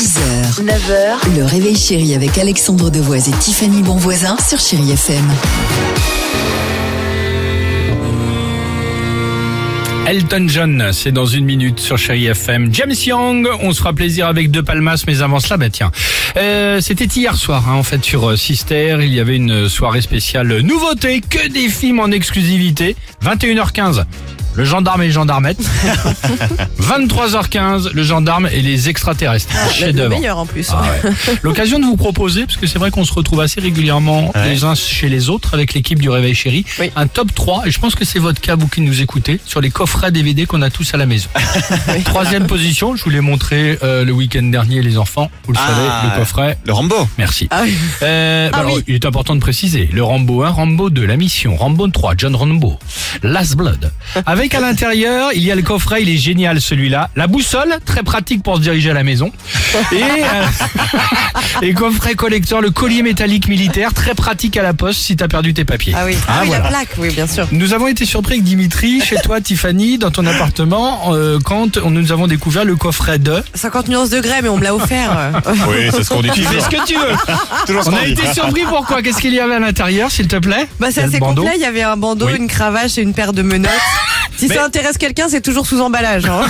6h, 9h, le réveil chéri avec Alexandre Devoise et Tiffany Bonvoisin sur Chéri FM. Elton John, c'est dans une minute sur Chéri FM. James Young, on se fera plaisir avec deux palmas, mais avant cela, bah tiens, euh, c'était hier soir, hein, en fait, sur euh, Sister, il y avait une soirée spéciale nouveauté, que des films en exclusivité, 21h15. Le gendarme et les gendarmettes. 23h15, le gendarme et les extraterrestres. Ah, Le Chef-d'œuvre. meilleur en plus. Ah ouais. L'occasion de vous proposer, parce que c'est vrai qu'on se retrouve assez régulièrement les uns chez les autres avec l'équipe du Réveil Chéri, Oui. un top 3, et je pense que c'est votre cas, vous qui nous écoutez, sur les coffrets DVD qu'on a tous à la maison. Troisième position, je vous l'ai montré euh, le week-end dernier, les enfants, vous le Ah. savez, le coffret. Le Rambo. Merci. Ah oui. Euh, bah Ah alors, oui. Il est important de préciser, le Rambo 1, Rambo 2, la mission, Rambo 3, John Rambo, Last Blood. Avec à l'intérieur, il y a le coffret, il est génial celui-là. La boussole, très pratique pour se diriger à la maison. Et, euh, et coffret collecteur, le collier métallique militaire, très pratique à la poste si t'as perdu tes papiers. Ah oui, Ah, ah, oui voilà. la plaque, oui, bien sûr. Nous avons été surpris avec Dimitri, chez toi Tiffany, dans ton appartement, euh, quand nous avons découvert le coffret de... 50 nuances degrés, mais on me l'a offert. Oui, c'est ce qu'on dit toujours. ce que tu veux On a été surpris pourquoi Qu'est-ce qu'il y avait à l'intérieur, s'il te plaît? Bah, c'est assez complet. Il y avait un bandeau, Oui. une cravache et une paire de menottes. Si Mais- ça intéresse quelqu'un, c'est toujours sous emballage. Hein.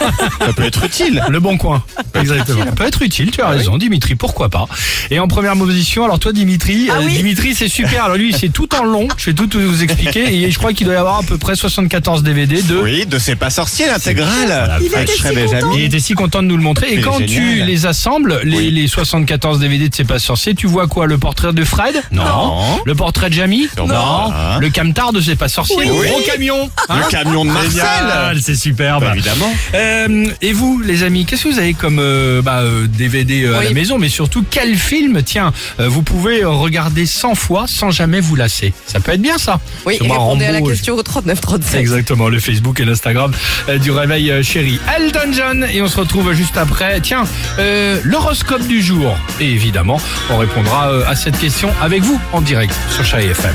Ça peut être utile. Le bon coin. Exactement. Ça peut être utile, tu as raison, Dimitri, pourquoi pas. Et en première position, alors toi, Dimitri, Ah euh, oui Dimitri, c'est super. Alors lui, c'est tout en long. Je vais tout vous expliquer. Et je crois qu'il doit y avoir à peu près 74 DVD de. Oui, de C'est pas sorcier l'intégrale. Il Avec était si Shrek content. Benjamin. Il était si content de nous le montrer. Et quand tu les assembles, les, Oui. les 74 DVD de C'est pas sorcier, tu vois quoi Le portrait de Fred? Non. Le portrait de Jamie? Non. Hein Le camtar de C'est pas sorcier Oui. Le gros camion Hein? Le camion de Marcel. Génial, c'est superbe. Bah, évidemment. Euh, et vous, les amis, qu'est-ce que vous avez comme euh, bah, euh, DVD euh, à Oui. la maison, mais surtout quel film, tiens, euh, vous pouvez regarder 100 fois sans jamais vous lasser. Ça peut être bien ça. Oui, et répondez à la Rambo, question au 39 37. Exactement, le Facebook et l'Instagram euh, du réveil euh, chéri. Elton John et on se retrouve juste après. Tiens, euh, l'horoscope du jour. Et évidemment, on répondra euh, à cette question avec vous en direct sur Chéri FM.